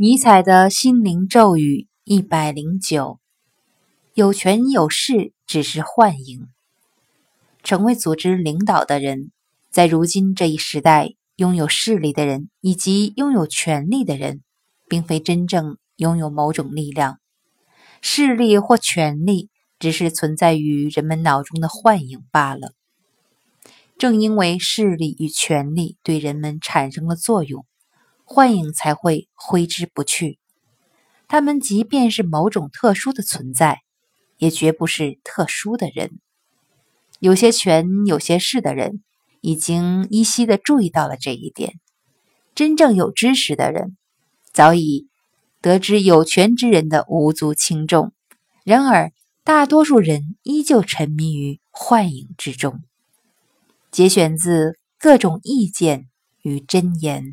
尼采的心灵咒语一百零九：有权有势只是幻影。成为组织领导的人，在如今这一时代，拥有势力的人以及拥有权力的人，并非真正拥有某种力量。势力或权力只是存在于人们脑中的幻影罢了。正因为势力与权力对人们产生了作用。幻影才会挥之不去。他们即便是某种特殊的存在，也绝不是特殊的人。有些权、有些势的人，已经依稀的注意到了这一点。真正有知识的人，早已得知有权之人的无足轻重。然而，大多数人依旧沉迷于幻影之中。节选自《各种意见与箴言》。